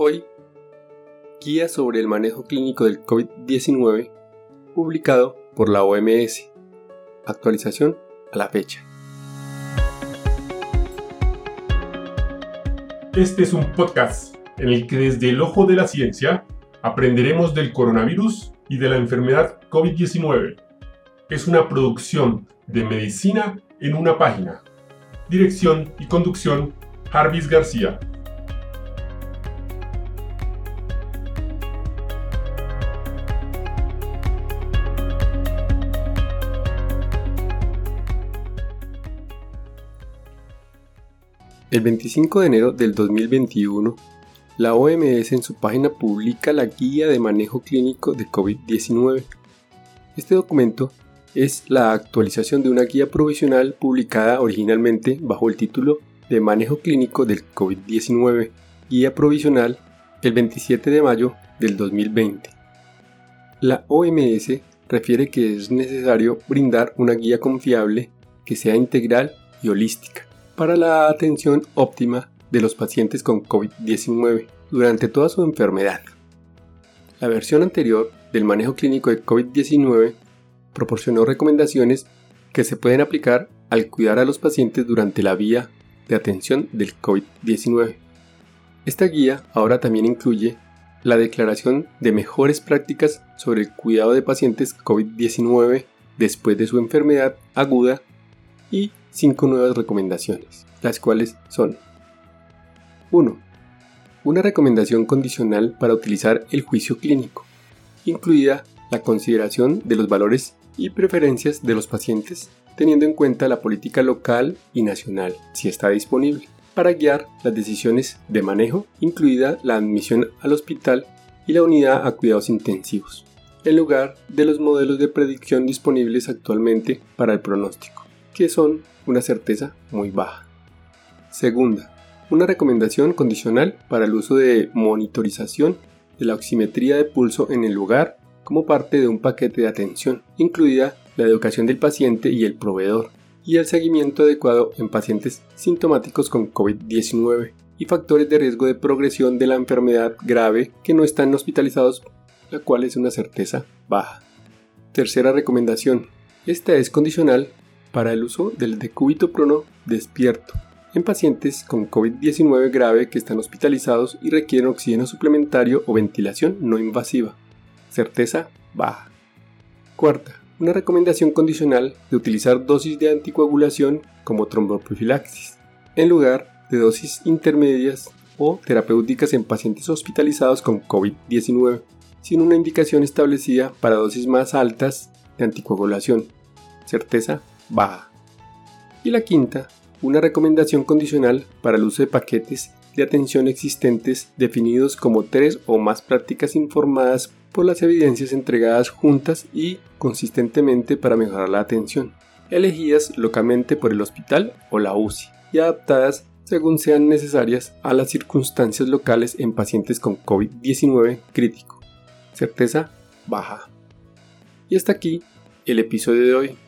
Hoy, guía sobre el manejo clínico del COVID-19 publicado por la OMS. Actualización a la fecha. Este es un podcast en el que desde el ojo de la ciencia aprenderemos del coronavirus y de la enfermedad COVID-19. Es una producción de medicina en una página. Dirección y conducción Jarvis García. El 25 de enero del 2021, la OMS en su página publica la Guía de Manejo Clínico de COVID-19. Este documento es la actualización de una guía provisional publicada originalmente bajo el título de Manejo Clínico del COVID-19, guía provisional el 27 de mayo del 2020. La OMS refiere que es necesario brindar una guía confiable que sea integral y holística para la atención óptima de los pacientes con COVID-19 durante toda su enfermedad. La versión anterior del manejo clínico de COVID-19 proporcionó recomendaciones que se pueden aplicar al cuidar a los pacientes durante la vía de atención del COVID-19. Esta guía ahora también incluye la declaración de mejores prácticas sobre el cuidado de pacientes COVID-19 después de su enfermedad aguda y cinco nuevas recomendaciones, las cuales son 1. Una recomendación condicional para utilizar el juicio clínico, incluida la consideración de los valores y preferencias de los pacientes teniendo en cuenta la política local y nacional, si está disponible, para guiar las decisiones de manejo, incluida la admisión al hospital y la unidad a cuidados intensivos, en lugar de los modelos de predicción disponibles actualmente para el pronóstico, que son una certeza muy baja. Segunda, una recomendación condicional para el uso de monitorización de la oximetría de pulso en el lugar como parte de un paquete de atención, incluida la educación del paciente y el proveedor, y el seguimiento adecuado en pacientes sintomáticos con COVID-19 y factores de riesgo de progresión de la enfermedad grave que no están hospitalizados, la cual es una certeza baja. Tercera recomendación. Esta es condicional para el uso del decúbito prono despierto en pacientes con COVID-19 grave que están hospitalizados y requieren oxígeno suplementario o ventilación no invasiva. Certeza baja. Cuarta, una recomendación condicional de utilizar dosis de anticoagulación como tromboprofilaxis, en lugar de dosis intermedias o terapéuticas en pacientes hospitalizados con COVID-19, sin una indicación establecida para dosis más altas de anticoagulación. Certeza baja. Y la quinta, una recomendación condicional para el uso de paquetes de atención existentes definidos como tres o más prácticas informadas por las evidencias entregadas juntas y consistentemente para mejorar la atención, elegidas localmente por el hospital o la UCI y adaptadas según sean necesarias a las circunstancias locales en pacientes con COVID-19 crítico. Certeza baja. Y hasta aquí el episodio de hoy.